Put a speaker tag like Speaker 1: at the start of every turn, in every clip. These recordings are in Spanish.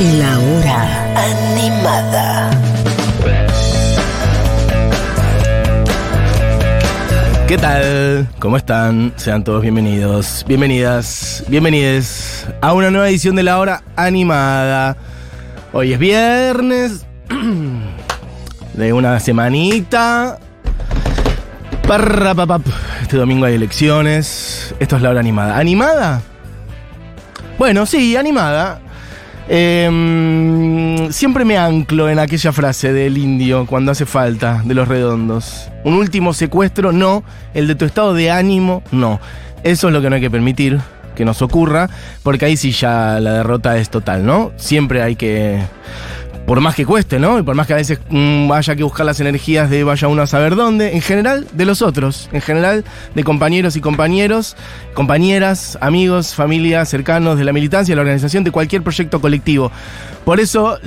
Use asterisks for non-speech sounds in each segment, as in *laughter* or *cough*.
Speaker 1: La hora animada.
Speaker 2: ¿Qué tal? ¿Cómo están? Sean todos bienvenidos, bienvenidas, bienvenides a una nueva edición de la hora animada. Hoy es viernes *clears throat* de una semanita. Este domingo hay elecciones. Esto es la hora animada. ¿Animada? Bueno, sí, animada. Em, siempre me anclo en aquella frase del indio cuando hace falta, de los redondos. Un último secuestro, no. El de tu estado de ánimo, no. Eso es lo que no hay que permitir que nos ocurra, porque ahí sí ya la derrota es total, ¿no? Siempre hay que por más que cueste, ¿no? Y por más que a veces mm, haya que buscar las energías de vaya uno a saber dónde, en general de los otros, en general de compañeros y compañeros, compañeras, amigos, familias, cercanos de la militancia, de la organización, de cualquier proyecto colectivo. Por eso,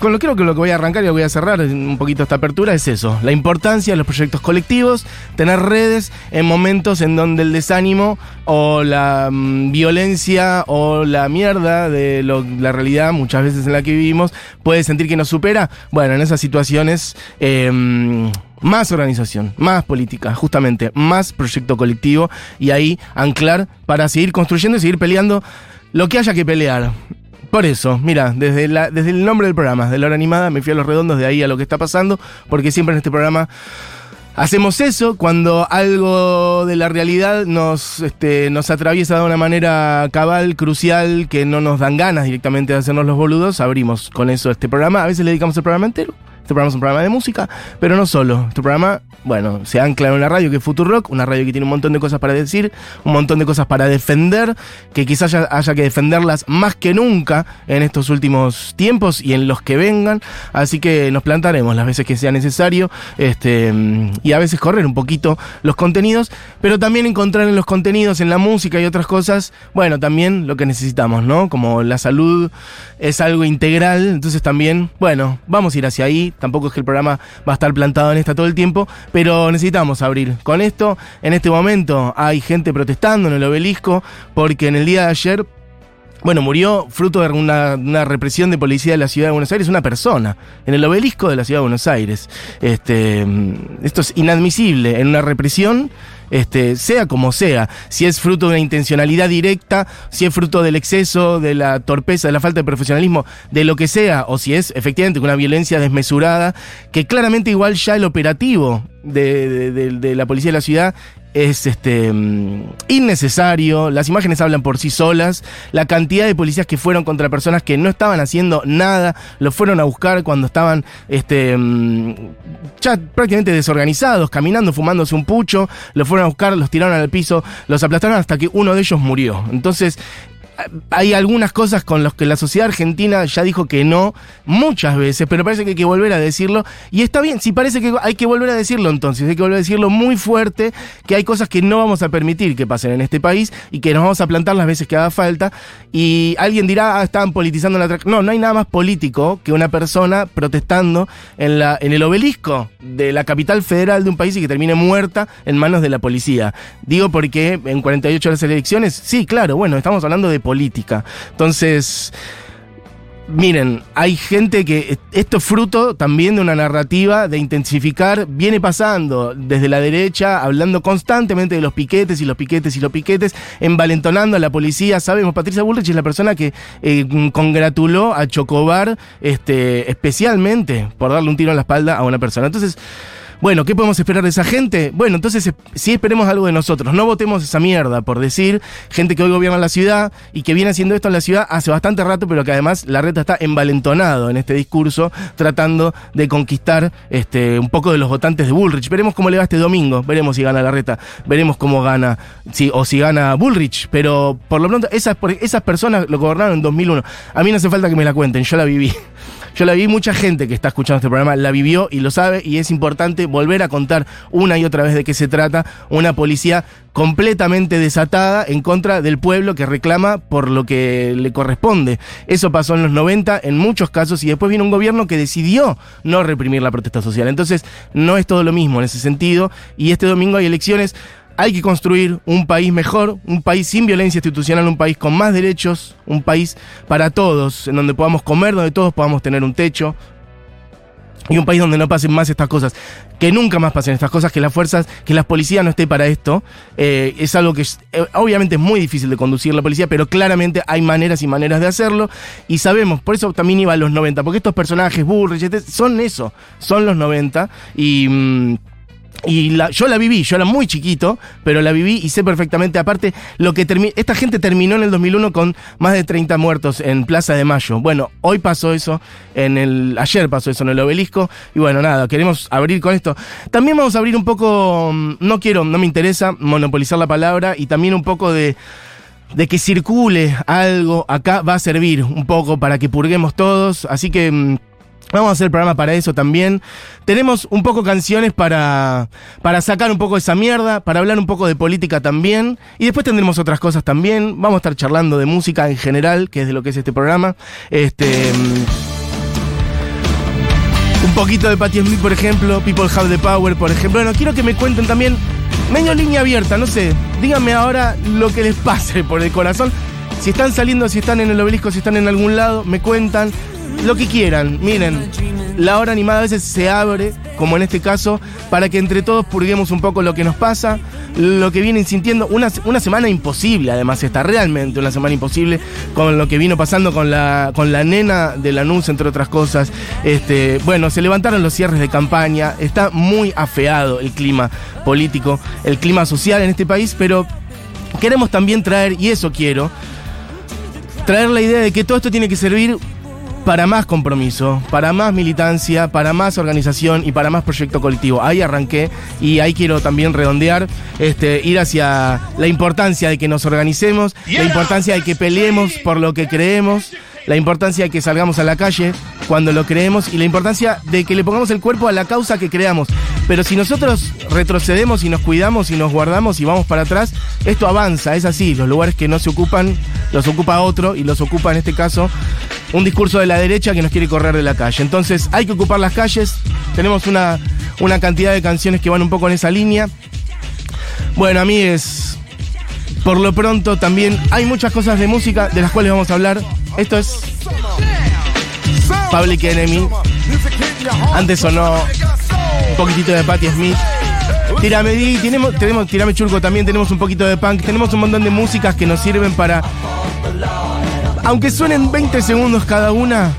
Speaker 2: con lo creo que lo que voy a arrancar y lo voy a cerrar un poquito esta apertura es eso, la importancia de los proyectos colectivos, tener redes en momentos en donde el desánimo o la mm, violencia o la mierda de la realidad muchas veces en la que vivimos puede sentir que nos supera. Bueno, en esas situaciones... em, más organización, más política, justamente, más proyecto colectivo y ahí anclar para seguir construyendo y seguir peleando lo que haya que pelear. Por eso, mira, desde, desde el nombre del programa, de la hora animada, me fui a los redondos de ahí a lo que está pasando, porque siempre en este programa hacemos eso cuando algo de la realidad nos, este, nos atraviesa de una manera cabal, crucial, que no nos dan ganas directamente de hacernos los boludos, abrimos con eso este programa. A veces le dedicamos el programa entero. Este programa es un programa de música, pero no solo. Este programa, bueno, se ancla en una radio que es Futurock, una radio que tiene un montón de cosas para decir, un montón de cosas para defender, que quizás haya, haya que defenderlas más que nunca en estos últimos tiempos y en los que vengan. Así que nos plantaremos las veces que sea necesario este, y a veces correr un poquito los contenidos, pero también encontrar en los contenidos, en la música y otras cosas, bueno, también lo que necesitamos, ¿no? Como la salud es algo integral, entonces también, bueno, vamos a ir hacia ahí. Tampoco es que el programa va a estar plantado en esta todo el tiempo, pero necesitamos abrir con esto. En este momento hay gente protestando en el obelisco porque en el día de ayer bueno, murió fruto de una, represión de policía de la ciudad de Buenos Aires, una persona, en el obelisco de la ciudad de Buenos Aires. Este, mm, esto es inadmisible en una represión, este, sea como sea, si es fruto de una intencionalidad directa, si es fruto del exceso, de la torpeza, de la falta de profesionalismo, de lo que sea, o si es efectivamente una violencia desmesurada, que claramente igual ya el operativo de, de- la policía de la ciudad es este mm, innecesario, las imágenes hablan por sí solas, la cantidad de policías que fueron contra personas que no estaban haciendo nada, los fueron a buscar cuando estaban este mm, ya prácticamente desorganizados, caminando, fumándose un pucho, los fueron a buscar, los tiraron al piso, los aplastaron hasta que uno de ellos murió. Entonces, hay algunas cosas con las que la sociedad argentina ya dijo que no muchas veces, pero parece que hay que volver a decirlo. Y está bien, si parece que hay que volver a decirlo entonces, hay que volver a decirlo muy fuerte, que hay cosas que no vamos a permitir que pasen en este país y que nos vamos a plantar las veces que haga falta. Y alguien dirá, ah, estaban politizando la... tra-". No, no hay nada más político que una persona protestando en, la, en el obelisco de la capital federal de un país y que termine muerta en manos de la policía. Digo porque en 48 horas de elecciones, sí, claro, bueno, estamos hablando de política. Entonces, miren, hay gente que esto es fruto también de una narrativa de intensificar, viene pasando desde la derecha, hablando constantemente de los piquetes y los piquetes y los piquetes, envalentonando a la policía. Sabemos, Patricia Bullrich es la persona que eh, congratuló a Chocobar este, especialmente por darle un tiro en la espalda a una persona. Entonces, Bueno, ¿qué podemos esperar de esa gente? Bueno, entonces sí esperemos algo de nosotros. No votemos esa mierda, por decir, gente que hoy gobierna la ciudad y que viene haciendo esto en la ciudad hace bastante rato, pero que además la reta está envalentonado en este discurso, tratando de conquistar este, un poco de los votantes de Bullrich. Veremos cómo le va este domingo, veremos si gana la reta, veremos cómo gana, si, o si gana Bullrich, pero por lo pronto esas, esas personas lo gobernaron en 2001. A mí no hace falta que me la cuenten, yo la viví. Yo la vi, mucha gente que está escuchando este programa la vivió y lo sabe, y es importante volver a contar una y otra vez de qué se trata. Una policía completamente desatada en contra del pueblo que reclama por lo que le corresponde. Eso pasó en los 90 en muchos casos y después vino un gobierno que decidió no reprimir la protesta social. Entonces, no es todo lo mismo en ese sentido y este domingo hay elecciones hay que construir un país mejor, un país sin violencia institucional, un país con más derechos, un país para todos, en donde podamos comer, donde todos podamos tener un techo. Y un país donde no pasen más estas cosas. Que nunca más pasen estas cosas, que las fuerzas, que las policías no esté para esto. Eh, es algo que eh, obviamente es muy difícil de conducir la policía, pero claramente hay maneras y maneras de hacerlo. Y sabemos, por eso también iba a los 90, porque estos personajes, Burrich, son eso, son los 90. Y. Mm, y la, yo la viví, yo era muy chiquito, pero la viví y sé perfectamente. Aparte, lo que esta gente terminó en el 2001 con más de 30 muertos en Plaza de Mayo. Bueno, hoy pasó eso, en el, ayer pasó eso en el obelisco. Y bueno, nada, queremos abrir con esto. También vamos a abrir un poco, mm, no quiero, no me interesa monopolizar la palabra y también un poco de de que circule algo acá va a servir un poco para que purguemos todos. Así que mm, Vamos a hacer el programa para eso también. Tenemos un poco canciones para, para sacar un poco de esa mierda, para hablar un poco de política también. Y después tendremos otras cosas también. Vamos a estar charlando de música en general, que es de lo que es este programa. Este. Un poquito de Patti Smith, por ejemplo. People Have the Power, por ejemplo. Bueno, quiero que me cuenten también. Medio línea abierta, no sé. Díganme ahora lo que les *laughs* pase por el corazón. Si están saliendo, si están en el obelisco, si están en algún lado, me cuentan lo que quieran. Miren, la hora animada a veces se abre, como en este caso, para que entre todos purguemos un poco lo que nos pasa, lo que vienen sintiendo. Una, una semana imposible, además, está realmente una semana imposible con lo que vino pasando con la, con la nena de Lanús, entre otras cosas. Este, bueno, se levantaron los cierres de campaña, está muy afeado el clima político, el clima social en este país, pero queremos también traer, y eso quiero, traer la idea de que todo esto tiene que servir para más compromiso, para más militancia, para más organización y para más proyecto colectivo. Ahí arranqué y ahí quiero también redondear, este, ir hacia la importancia de que nos organicemos, la importancia de que peleemos por lo que creemos, la importancia de que salgamos a la calle cuando lo creemos y la importancia de que le pongamos el cuerpo a la causa que creamos. Pero si nosotros retrocedemos y nos cuidamos y nos guardamos y vamos para atrás, esto avanza, es así. Los lugares que no se ocupan, los ocupa otro y los ocupa en este caso un discurso de la derecha que nos quiere correr de la calle. Entonces hay que ocupar las calles. Tenemos una, una cantidad de canciones que van un poco en esa línea. Bueno, a mí es... Por lo pronto también hay muchas cosas de música de las cuales vamos a hablar. Esto es Public Enemy. Antes sonó un poquitito de Patti Smith. Tirame di, tenemos, tenemos Tirame Churco también, tenemos un poquito de punk, tenemos un montón de músicas que nos sirven para, aunque suenen 20 segundos cada una,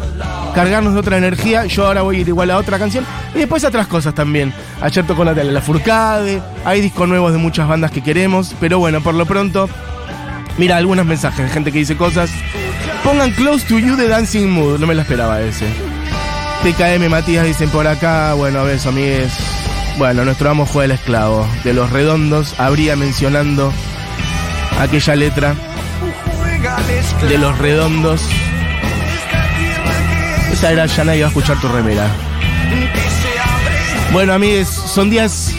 Speaker 2: cargarnos de otra energía. Yo ahora voy a ir igual a otra canción. Y después a otras cosas también. Ayer tocó Natalia La Furcade, hay discos nuevos de muchas bandas que queremos, pero bueno, por lo pronto, mira algunos mensajes de gente que dice cosas. Pongan Close to You de Dancing Mood, no me la esperaba ese. TKM Matías dicen por acá, bueno, a ver, amigues. Bueno, nuestro amo fue el esclavo. De los redondos, habría mencionando aquella letra de los redondos. Era ya nadie va a escuchar tu remera. Bueno, amigues, son días,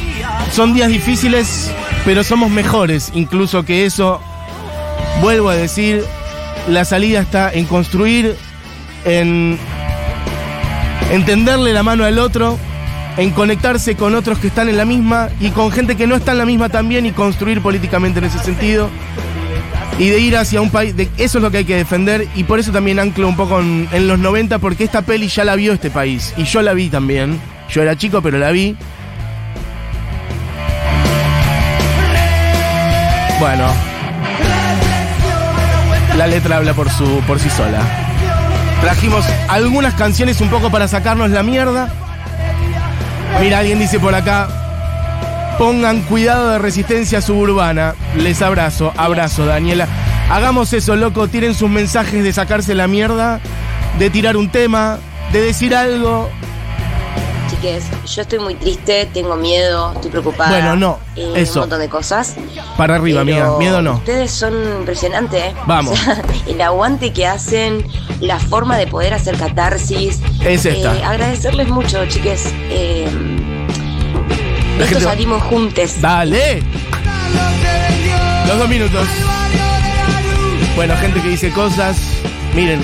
Speaker 2: son días difíciles, pero somos mejores, incluso que eso. Vuelvo a decir, la salida está en construir, en entenderle la mano al otro, en conectarse con otros que están en la misma y con gente que no está en la misma también y construir políticamente en ese sentido. Y de ir hacia un país, eso es lo que hay que defender y por eso también anclo un poco en, los 90 porque esta peli ya la vio este país y yo la vi también. Yo era chico pero la vi. Bueno, la letra habla por, su, por sí sola. Trajimos algunas canciones un poco para sacarnos la mierda. Mira, alguien dice por acá, pongan cuidado de resistencia suburbana. Les abrazo, abrazo, Daniela. Hagamos eso, loco, tiren sus mensajes de sacarse la mierda, de tirar un tema, de decir algo.
Speaker 3: Chiques, yo estoy muy triste, tengo miedo, estoy preocupada.
Speaker 2: Bueno, no,
Speaker 3: eh,
Speaker 2: eso.
Speaker 3: Un montón de cosas.
Speaker 2: Para arriba, amiga, miedo no.
Speaker 3: Ustedes son impresionantes, ¿eh?
Speaker 2: Vamos.
Speaker 3: O sea, *laughs* el aguante que hacen, la forma de poder hacer catarsis.
Speaker 2: Es esta.
Speaker 3: Eh, agradecerles mucho, chiques. Eh, esto
Speaker 2: gente
Speaker 3: salimos juntos.
Speaker 2: Dale. Los dos minutos. Bueno, gente que dice cosas. Miren.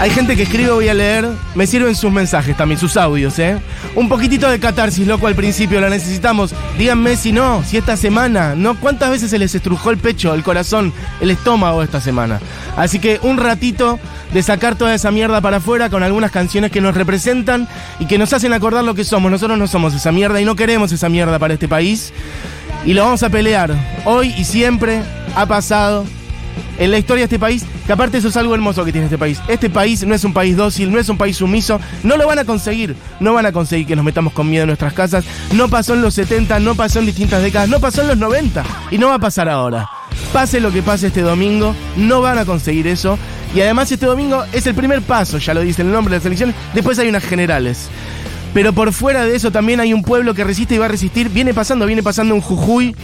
Speaker 2: Hay gente que escribe, voy a leer. Me sirven sus mensajes también, sus audios, ¿eh? Un poquitito de catarsis, loco, al principio, lo necesitamos. Díganme si no, si esta semana, ¿no? ¿Cuántas veces se les estrujó el pecho, el corazón, el estómago esta semana? Así que un ratito de sacar toda esa mierda para afuera con algunas canciones que nos representan y que nos hacen acordar lo que somos. Nosotros no somos esa mierda y no queremos esa mierda para este país. Y lo vamos a pelear. Hoy y siempre ha pasado en la historia de este país, que aparte eso es algo hermoso que tiene este país. Este país no es un país dócil, no es un país sumiso, no lo van a conseguir, no van a conseguir que nos metamos con miedo en nuestras casas, no pasó en los 70, no pasó en distintas décadas, no pasó en los 90 y no va a pasar ahora. Pase lo que pase este domingo, no van a conseguir eso. Y además este domingo es el primer paso, ya lo dice el nombre de las elecciones, después hay unas generales. Pero por fuera de eso también hay un pueblo que resiste y va a resistir. Viene pasando, viene pasando en Jujuy,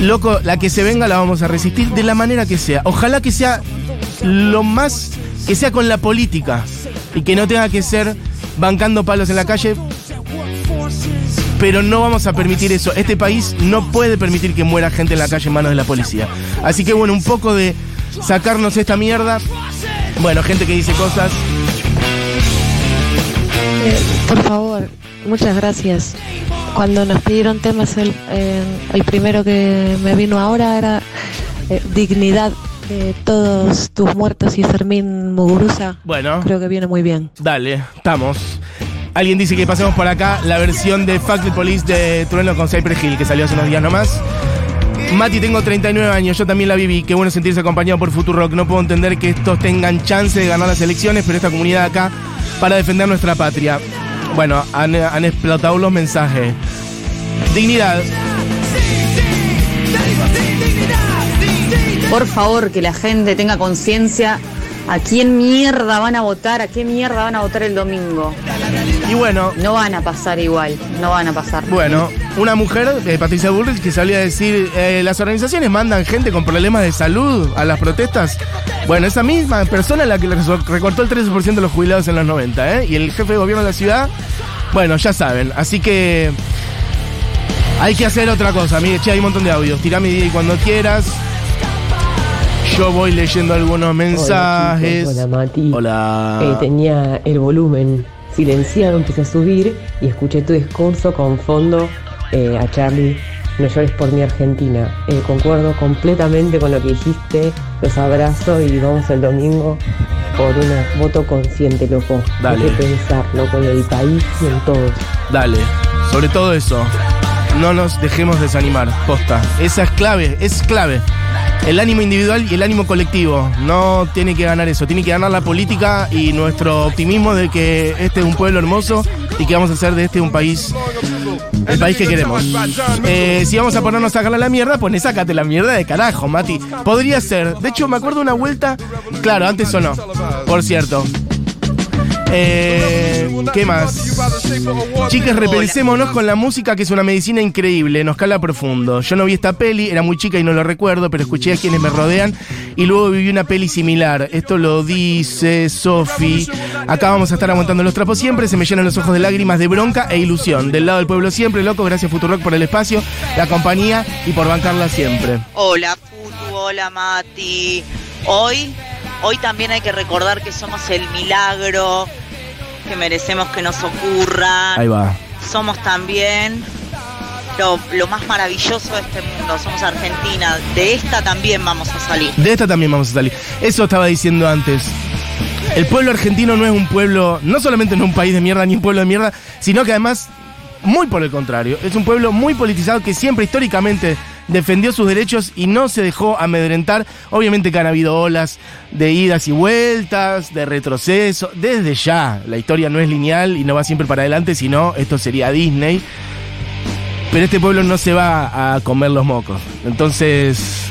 Speaker 2: Loco, la que se venga la vamos a resistir de la manera que sea. Ojalá que sea lo más que sea con la política y que no tenga que ser bancando palos en la calle. Pero no vamos a permitir eso. Este país no puede permitir que muera gente en la calle en manos de la policía. Así que bueno, un poco de sacarnos esta mierda. Bueno, gente que dice cosas.
Speaker 4: Eh, por favor, muchas gracias. Cuando nos pidieron temas, el, eh, el primero que me vino ahora era eh, Dignidad de todos tus muertos y Fermín Muguruza.
Speaker 2: Bueno.
Speaker 4: Creo que viene muy bien.
Speaker 2: Dale, estamos. Alguien dice que pasemos por acá la versión de Fuck the Police de Trueno con Cypress Hill, que salió hace unos días nomás. Mati, tengo 39 años, yo también la viví. Qué bueno sentirse acompañado por Futurock. No puedo entender que estos tengan chance de ganar las elecciones, pero esta comunidad acá para defender nuestra patria. Bueno, han, han explotado los mensajes. Dignidad.
Speaker 5: Por favor, que la gente tenga conciencia a quién mierda van a votar, a qué mierda van a votar el domingo.
Speaker 2: Y bueno,
Speaker 5: No van a pasar igual, no van a pasar.
Speaker 2: Bueno, una mujer, eh, Patricia Bullrich, que salía a decir, eh, las organizaciones mandan gente con problemas de salud a las protestas. Bueno, esa misma persona es la que recortó el 13% de los jubilados en los 90, ¿eh? Y el jefe de gobierno de la ciudad, bueno, ya saben. Así que hay que hacer otra cosa. Mire, che, hay un montón de audios. Tirame y cuando quieras. Yo voy leyendo algunos mensajes.
Speaker 6: Hola, chicos, hola Mati.
Speaker 2: Hola.
Speaker 6: Eh, tenía el volumen silenciado, empecé a subir y escuché tu discurso con fondo eh, a Charlie. No llores por mi Argentina. Eh, concuerdo completamente con lo que dijiste. Los abrazo y vamos el domingo por un voto consciente, loco.
Speaker 2: Dale.
Speaker 6: Hay que pensar, loco, en el país y en todos.
Speaker 2: Dale, sobre todo eso. No nos dejemos desanimar, posta. Esa es clave, es clave. El ánimo individual y el ánimo colectivo. No tiene que ganar eso, tiene que ganar la política y nuestro optimismo de que este es un pueblo hermoso y que vamos a hacer de este un país, el país que queremos. Eh, si vamos a ponernos a sacarle la mierda, pues sácate la mierda de carajo, Mati. Podría ser. De hecho, me acuerdo una vuelta. Claro, antes o no. Por cierto. Eh, ¿Qué más? Chicas, repensémonos con la música, que es una medicina increíble, nos cala profundo. Yo no vi esta peli, era muy chica y no lo recuerdo, pero escuché a quienes me rodean y luego viví una peli similar. Esto lo dice Sofi. Acá vamos a estar aguantando los trapos siempre, se me llenan los ojos de lágrimas de bronca e ilusión. Del lado del pueblo siempre, loco, gracias Futurock por el espacio, la compañía y por bancarla siempre.
Speaker 7: Hola Putu, hola Mati. Hoy, hoy también hay que recordar que somos el milagro, que merecemos que nos ocurra.
Speaker 2: Ahí va.
Speaker 7: Somos también lo, lo más maravilloso de este mundo. Somos Argentina. De esta también vamos a salir.
Speaker 2: De esta también vamos a salir. Eso estaba diciendo antes. El pueblo argentino no es un pueblo, no solamente no es un país de mierda ni un pueblo de mierda, sino que además, muy por el contrario, es un pueblo muy politizado que siempre históricamente defendió sus derechos y no se dejó amedrentar. Obviamente que han habido olas de idas y vueltas, de retroceso, desde ya. La historia no es lineal y no va siempre para adelante, sino esto sería Disney. Pero este pueblo no se va a comer los mocos. Entonces,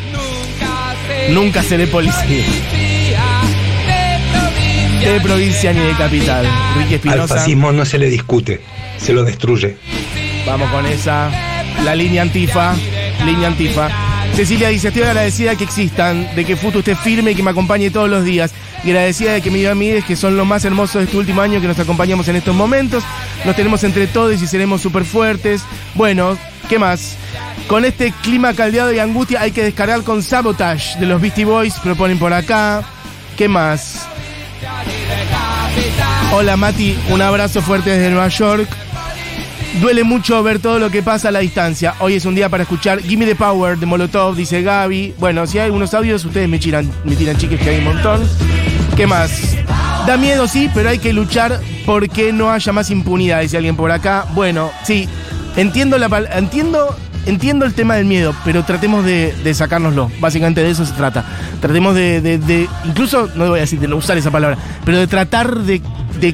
Speaker 2: nunca seré policía. De provincia ni de capital. Ricky
Speaker 8: Al fascismo no se le discute, se lo destruye.
Speaker 2: Vamos con esa. La línea antifa. Línea antifa. Cecilia dice, estoy agradecida que existan, de que Futu esté firme y que me acompañe todos los días. Y agradecida de que me amigas que son lo más hermoso de este último año que nos acompañamos en estos momentos. Nos tenemos entre todos y seremos súper fuertes. Bueno, ¿qué más? Con este clima caldeado y angustia hay que descargar con Sabotage de los Beastie Boys, proponen por acá. ¿Qué más? Hola Mati, un abrazo fuerte desde Nueva York. Duele mucho ver todo lo que pasa a la distancia. Hoy es un día para escuchar Gimme the Power de Molotov, dice Gaby. Bueno, si hay algunos audios, ustedes me tiran, me tiran chiques que hay un montón. ¿Qué más? Da miedo, sí, pero hay que luchar porque no haya más impunidad, dice alguien por acá. Bueno, sí, entiendo la entiendo, entiendo el tema del miedo, pero tratemos de, de sacárnoslo. Básicamente de eso se trata. Tratemos de, de- de- incluso, no voy a decir de usar esa palabra, pero de tratar de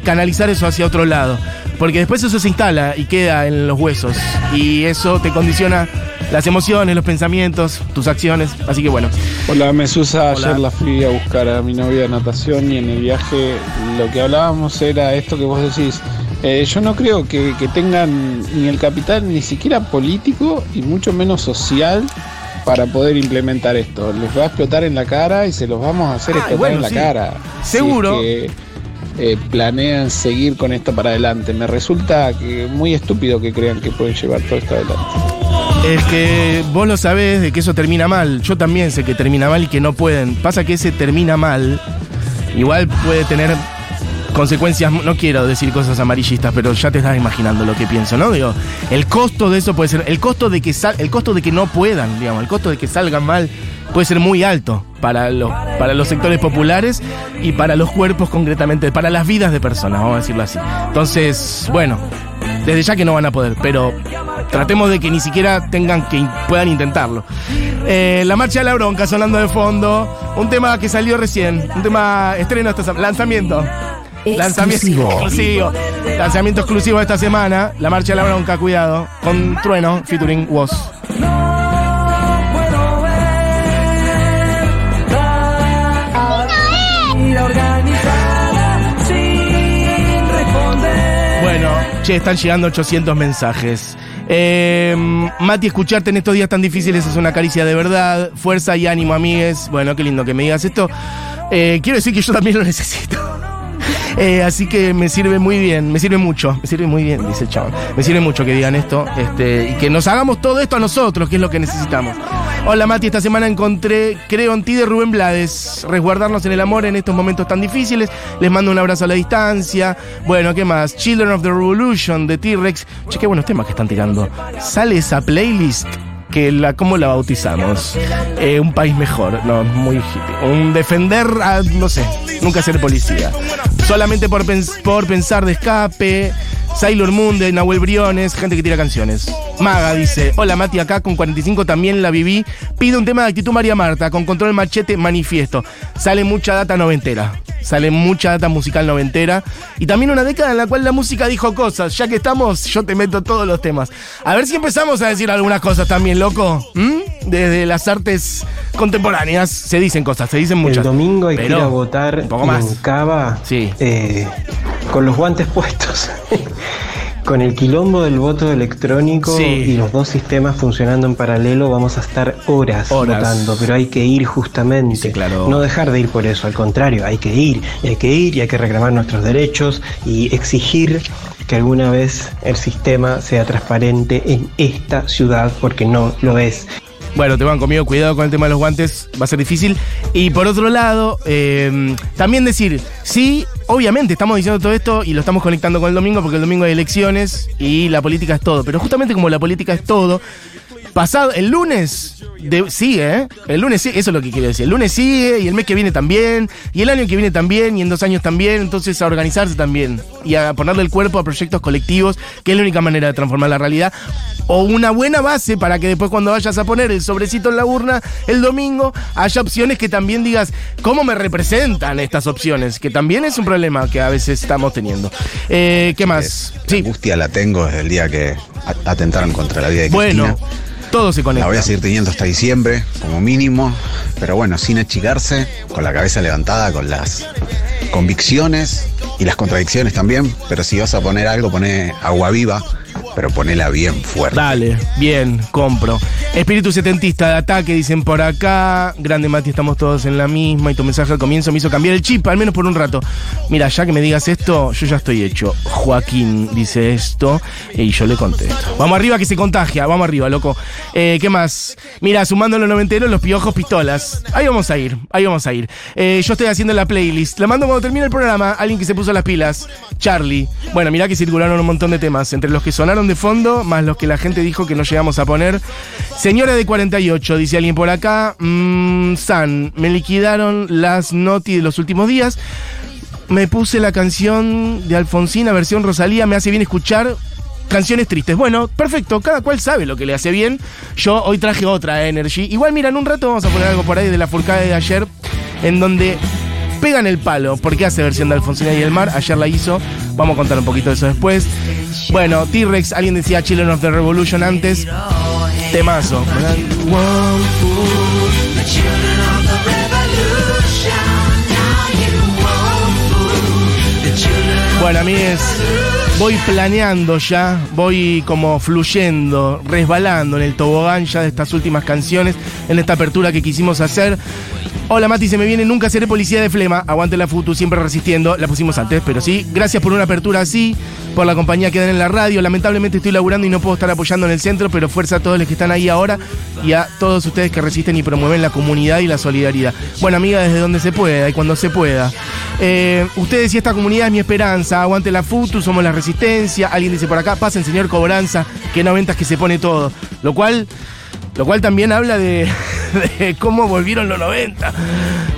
Speaker 2: canalizar eso hacia otro lado. Porque después eso se instala y queda en los huesos. Y eso te condiciona las emociones, los pensamientos, tus acciones. Así que bueno.
Speaker 9: Hola, Mesusa.
Speaker 2: Hola.
Speaker 9: Ayer la fui a buscar a mi novia de natación y en el viaje lo que hablábamos era esto que vos decís. Eh, yo no creo que, que tengan ni el capital ni siquiera político y mucho menos social para poder implementar esto. Les va a explotar en la cara y se los vamos a hacer
Speaker 2: Ah,
Speaker 9: explotar
Speaker 2: bueno,
Speaker 9: en la
Speaker 2: sí.
Speaker 9: cara. si
Speaker 2: Seguro.
Speaker 9: es que, eh, planean seguir con esto para adelante. Me resulta que muy estúpido que crean que pueden llevar todo esto adelante.
Speaker 2: Es que vos lo sabés de que eso termina mal. Yo también sé que termina mal y que no pueden. Pasa que ese termina mal. Igual puede tener consecuencias. No quiero decir cosas amarillistas, pero ya te estás imaginando lo que pienso, ¿no? Digo, el costo de eso puede ser. El costo de que sal- el costo de que no puedan, digamos, el costo de que salgan mal puede ser muy alto para los, para los sectores populares y para los cuerpos concretamente, para las vidas de personas, vamos a decirlo así. Entonces, bueno, desde ya que no van a poder, pero tratemos de que ni siquiera tengan que puedan intentarlo. Eh, la marcha de la bronca sonando de fondo, un tema que salió recién, un tema estreno semana, lanzamiento. Lanzamiento exclusivo. Lanzamiento exclusivo esta semana. La marcha de la bronca, cuidado. Con Trueno, featuring Woz. Che, están llegando 800 mensajes. Eh, Mati, escucharte en estos días tan difíciles es una caricia de verdad. Fuerza y ánimo, amigues. Bueno, qué lindo que me digas esto. Eh, quiero decir que yo también lo necesito. *laughs* Eh, así que me sirve muy bien, me sirve mucho, me sirve muy bien, dice el chaval. Me sirve mucho que digan esto este, y que nos hagamos todo esto a nosotros, que es lo que necesitamos. Hola Mati, esta semana encontré Creo en ti de Rubén Blades. Resguardarnos en el amor en estos momentos tan difíciles. Les mando un abrazo a la distancia. Bueno, ¿qué más? Children of the Revolution de T-Rex. Che, qué buenos temas que están tirando. Sale esa playlist que la, ¿cómo la bautizamos? Eh, un país mejor, no, muy hippie. Un defender, a, no sé, nunca ser policía. Solamente por, pens- por pensar de escape. Sailor Moon de Nahuel Briones, gente que tira canciones. Maga dice, hola Mati, acá con 45 también la viví. Pido un tema de actitud María Marta, con control machete manifiesto. Sale mucha data noventera. Sale mucha data musical noventera. Y también una década en la cual la música dijo cosas. Ya que estamos, yo te meto todos los temas. A ver si empezamos a decir algunas cosas también, loco. ¿Mm? Desde las artes contemporáneas se dicen cosas, se dicen muchas.
Speaker 10: El domingo hay que
Speaker 2: Pero
Speaker 10: ir a votar
Speaker 2: un poco más.
Speaker 10: en Cava
Speaker 2: Sí.
Speaker 10: eh, con los guantes puestos. *laughs* con el quilombo del voto electrónico
Speaker 2: Sí.
Speaker 10: y los dos sistemas funcionando en paralelo vamos a estar horas,
Speaker 2: Horas.
Speaker 10: votando, pero hay que ir justamente.
Speaker 2: Sí, claro.
Speaker 10: No dejar de ir por eso, al contrario, hay que ir, y hay que ir y hay que reclamar nuestros derechos y exigir que alguna vez el sistema sea transparente en esta ciudad porque no lo es.
Speaker 2: Bueno, te van conmigo, cuidado con el tema de los guantes, va a ser difícil. Y por otro lado, eh, también decir, sí, obviamente estamos diciendo todo esto y lo estamos conectando con el domingo porque el domingo hay elecciones y la política es todo. Pero justamente como la política es todo, pasado el lunes de- sigue, ¿eh? El lunes sigue, eso es lo que quiero decir. El lunes sigue y el mes que viene también, y el año que viene también, y en dos años también. Entonces a organizarse también y a ponerle el cuerpo a proyectos colectivos, que es la única manera de transformar la realidad. O una buena base para que después cuando vayas a poner el sobrecito en la urna el domingo, haya opciones que también digas, ¿cómo me representan estas opciones? Que también es un problema que a veces estamos teniendo. Eh, ¿Qué más?
Speaker 11: La angustia la tengo desde el día que atentaron contra la vida de
Speaker 2: Bueno,
Speaker 11: Cristina.
Speaker 2: Todo se conecta.
Speaker 11: La voy a seguir teniendo hasta diciembre, como mínimo, pero bueno, sin achicarse, con la cabeza levantada, con las convicciones y las contradicciones también, pero si vas a poner algo, poné agua viva, pero ponela bien fuerte.
Speaker 2: Dale, bien, compro. Espíritu setentista de ataque, dicen por acá. Grande Mati, estamos todos en la misma. Y tu mensaje al comienzo me hizo cambiar el chip, al menos por un rato. Mira, ya que me digas esto, yo ya estoy hecho. Joaquín dice esto y yo le contesto. Vamos arriba que se contagia, vamos arriba, loco. Eh, ¿Qué más? Mira, sumando los noventeros, los piojos pistolas. Ahí vamos a ir, ahí vamos a ir. Eh, yo estoy haciendo la playlist. La mando cuando termine el programa. Alguien que se puso las pilas. Charlie. Bueno, mirá que circularon un montón de temas. Entre los que sonaron de fondo, más los que la gente dijo que no llegamos a poner. Señora de 48, dice alguien por acá. Mm, San, me liquidaron las noti de los últimos días. Me puse la canción de Alfonsina, versión Rosalía. Me hace bien escuchar canciones tristes. Bueno, perfecto, cada cual sabe lo que le hace bien. Yo hoy traje otra Energy. Igual, mira, en un rato vamos a poner algo por ahí de la furcada de ayer, en donde pegan el palo, porque hace versión de Alfonsina y el mar. Ayer la hizo. Vamos a contar un poquito de eso después. Bueno, T-Rex, alguien decía Children of the Revolution antes. Temazo. Bueno, a mí es. Voy planeando ya, voy como fluyendo, resbalando en el tobogán ya de estas últimas canciones, en esta apertura que quisimos hacer. Hola Mati, se me viene, nunca seré policía de flema, aguante la futu, siempre resistiendo, la pusimos antes, pero sí, gracias por una apertura así, por la compañía que dan en la radio, lamentablemente estoy laburando y no puedo estar apoyando en el centro, pero fuerza a todos los que están ahí ahora y a todos ustedes que resisten y promueven la comunidad y la solidaridad. Bueno amiga, desde donde se pueda y cuando se pueda. Eh, ustedes y esta comunidad es mi esperanza, aguante la futu, somos la resistencia, alguien dice por acá, pasen señor Cobranza, que no ventas que se pone todo, lo cual... Lo cual también habla de, *laughs* de cómo volvieron los 90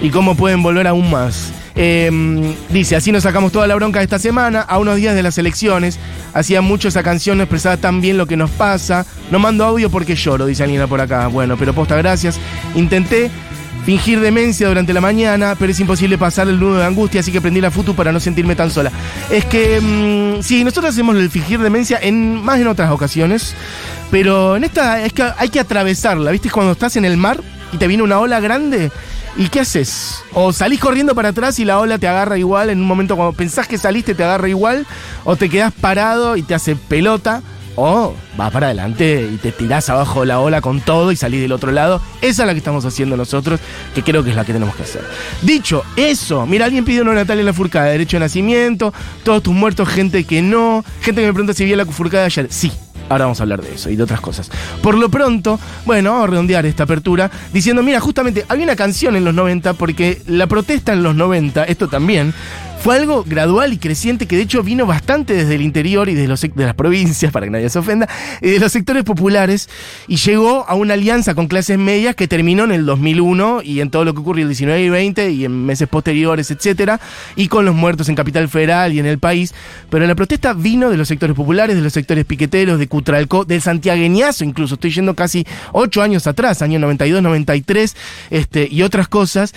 Speaker 2: y cómo pueden volver aún más. Eh, dice, así nos sacamos toda la bronca de esta semana, a unos días de las elecciones. Hacía mucho esa canción, no expresaba tan bien lo que nos pasa. No mando audio porque lloro, dice Alina por acá. Bueno, pero posta, gracias. Intenté fingir demencia durante la mañana, pero es imposible pasar el nudo de angustia, así que prendí la futu para no sentirme tan sola. Es que, mm, sí, nosotros hacemos el fingir demencia en más en otras ocasiones, pero en esta es que hay que atravesarla, ¿viste? Cuando estás en el mar y te viene una ola grande. ¿Y qué haces? O salís corriendo para atrás y la ola te agarra igual en un momento cuando pensás que saliste te agarra igual, o te quedás parado y te hace pelota, o vas para adelante y te tirás abajo de la ola con todo y salís del otro lado. Esa es la que estamos haciendo nosotros, que creo que es la que tenemos que hacer. Dicho eso, mira, alguien pidió una Natalia en la furcada, derecho de nacimiento, todos tus muertos, gente que no, gente que me pregunta si vi la furcada ayer. Sí, Ahora vamos a hablar de eso y de otras cosas. Por lo pronto, bueno, vamos a redondear esta apertura diciendo, mira, justamente había una canción en los 90 porque la protesta en los 90, esto también, fue algo gradual y creciente que de hecho vino bastante desde el interior y de, los, de las provincias, *laughs* para que nadie se ofenda, y de los sectores populares y llegó a una alianza con clases medias que terminó en el 2001 y en todo lo que ocurrió el 19 y 20 y en meses posteriores, etcétera, y con los muertos en Capital Federal y en el país. Pero la protesta vino de los sectores populares, de los sectores piqueteros, de Cutralcó, del santiagueñazo incluso, estoy yendo casi ocho años atrás, año 92, 93, este, y otras cosas.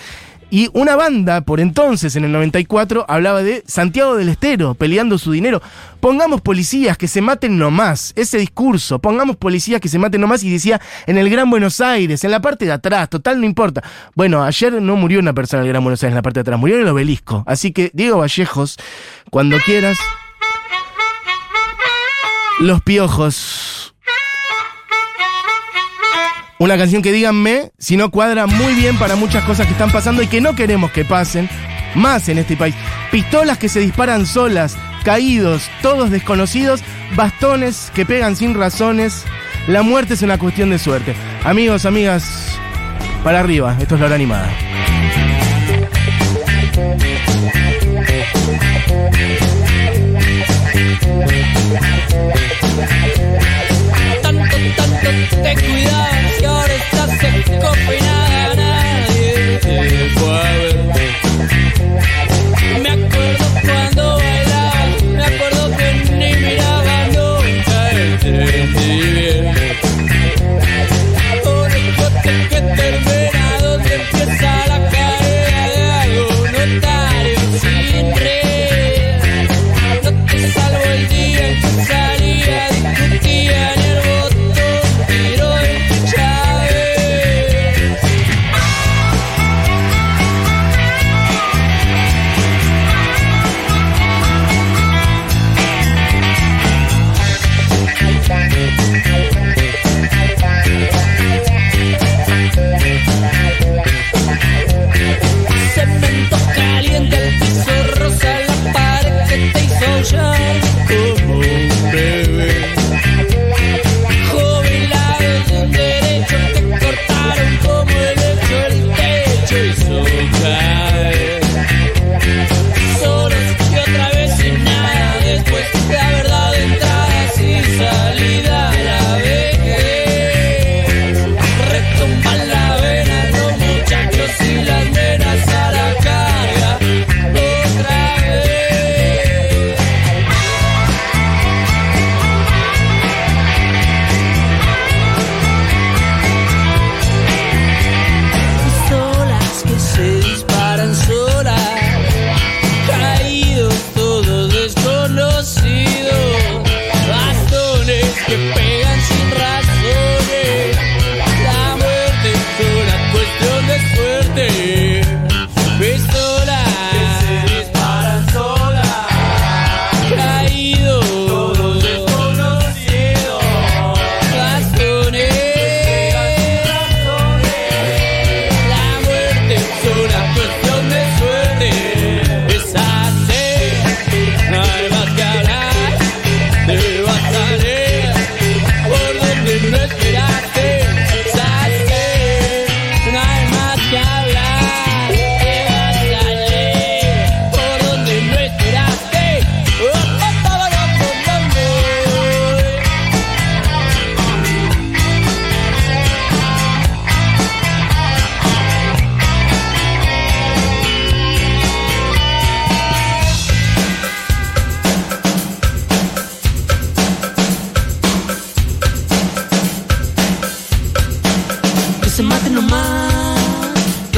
Speaker 2: Y una banda, por entonces, en el 94, hablaba de Santiago del Estero, peleando su dinero. Pongamos policías que se maten nomás. Ese discurso, pongamos policías que se maten nomás. Y decía, en el Gran Buenos Aires, en la parte de atrás, total, no importa. Bueno, ayer no murió una persona en el Gran Buenos Aires, en la parte de atrás, murió en el obelisco. Así que, Diego Vallejos, cuando quieras. Los piojos. Una canción que díganme si no cuadra muy bien para muchas cosas que están pasando y que no queremos que pasen más en este país. Pistolas que se disparan solas, caídos, todos desconocidos, bastones que pegan sin razones. La muerte es una cuestión de suerte. Amigos, amigas, para arriba, esto es la hora animada.
Speaker 12: Tanto, tanto, te.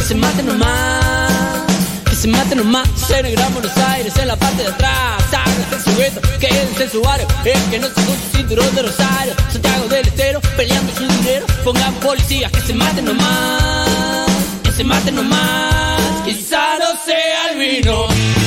Speaker 12: Que se mate nomás, que se mate nomás. En el Gran Buenos Aires, en la parte de atrás. Sáquense el sujeto, quédense en su barrio. El que no se con su cinturón de Rosario. Santiago del Estero, peleando su dinero. Pongan policías, que se maten nomás, que se maten nomás. Quizá no sea el vino.